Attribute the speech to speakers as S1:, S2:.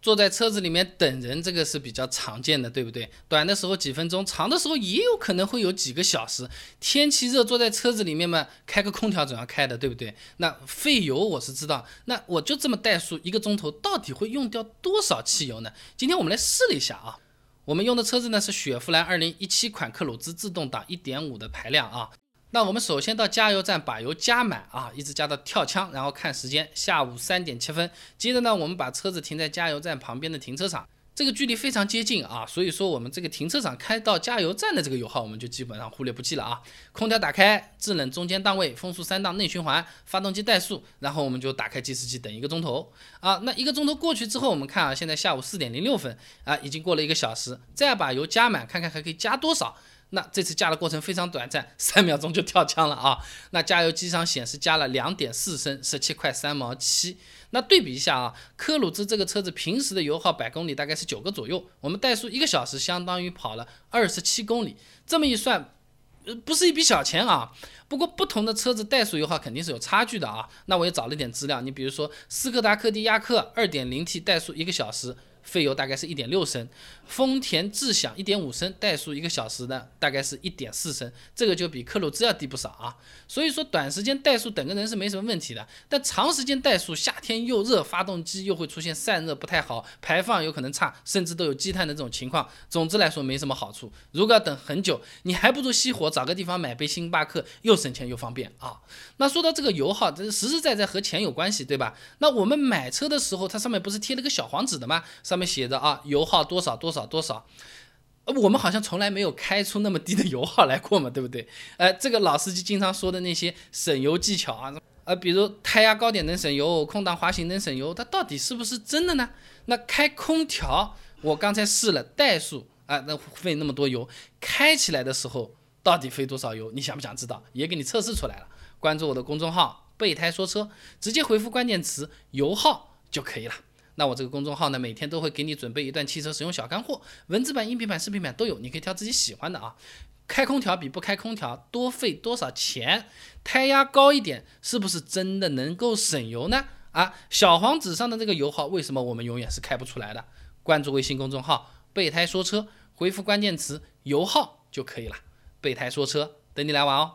S1: 坐在车子里面等人，这个是比较常见的，对不对？短的时候几分钟，长的时候也有可能会有几个小时。天气热，坐在车子里面嘛，开个空调总要开的，对不对？那费油我是知道，那我就这么怠速一个钟头，到底会用掉多少汽油呢？今天我们来试了一下啊，我们用的车子呢是雪佛兰2017款克鲁兹自动挡1.5的排量啊。那我们首先到加油站把油加满啊，一直加到跳枪，然后看时间，下午三点七分。接着呢，我们把车子停在加油站旁边的停车场，这个距离非常接近啊，所以说我们这个停车场开到加油站的这个油耗，我们就基本上忽略不计了啊。空调打开，制冷中间档位，风速三档内循环，发动机怠速，然后我们就打开计时器等一个钟头啊。那一个钟头过去之后，我们看啊，现在下午四点零六分啊，已经过了一个小时，再把油加满，看看还可以加多少。那这次加的过程非常短暂，三秒钟就跳枪了啊！那加油机上显示加了两点四升，十七块三毛七。那对比一下啊，科鲁兹这个车子平时的油耗百公里大概是九个左右，我们怠速一个小时相当于跑了二十七公里，这么一算，呃，不是一笔小钱啊。不过不同的车子怠速油耗肯定是有差距的啊。那我也找了点资料，你比如说斯柯达柯迪亚克二点零 T 怠速一个小时。费油大概是一点六升，丰田智享一点五升，怠速一个小时呢，大概是一点四升，这个就比克鲁兹要低不少啊。所以说短时间怠速等个人是没什么问题的，但长时间怠速，夏天又热，发动机又会出现散热不太好，排放有可能差，甚至都有积碳的这种情况。总之来说没什么好处。如果要等很久，你还不如熄火，找个地方买杯星巴克，又省钱又方便啊。那说到这个油耗，这是实实在在和钱有关系，对吧？那我们买车的时候，它上面不是贴了个小黄纸的吗？上上面写着啊，油耗多少多少多少，我们好像从来没有开出那么低的油耗来过嘛，对不对？呃，这个老司机经常说的那些省油技巧啊，呃，比如胎压高点能省油，空档滑行能省油，它到底是不是真的呢？那开空调，我刚才试了怠速啊，那费那么多油，开起来的时候到底费多少油？你想不想知道？也给你测试出来了。关注我的公众号“备胎说车”，直接回复关键词“油耗”就可以了。那我这个公众号呢，每天都会给你准备一段汽车使用小干货，文字版、音频版、视频版都有，你可以挑自己喜欢的啊。开空调比不开空调多费多少钱？胎压高一点是不是真的能够省油呢？啊，小黄纸上的这个油耗为什么我们永远是开不出来的？关注微信公众号“备胎说车”，回复关键词“油耗”就可以了。备胎说车，等你来玩哦。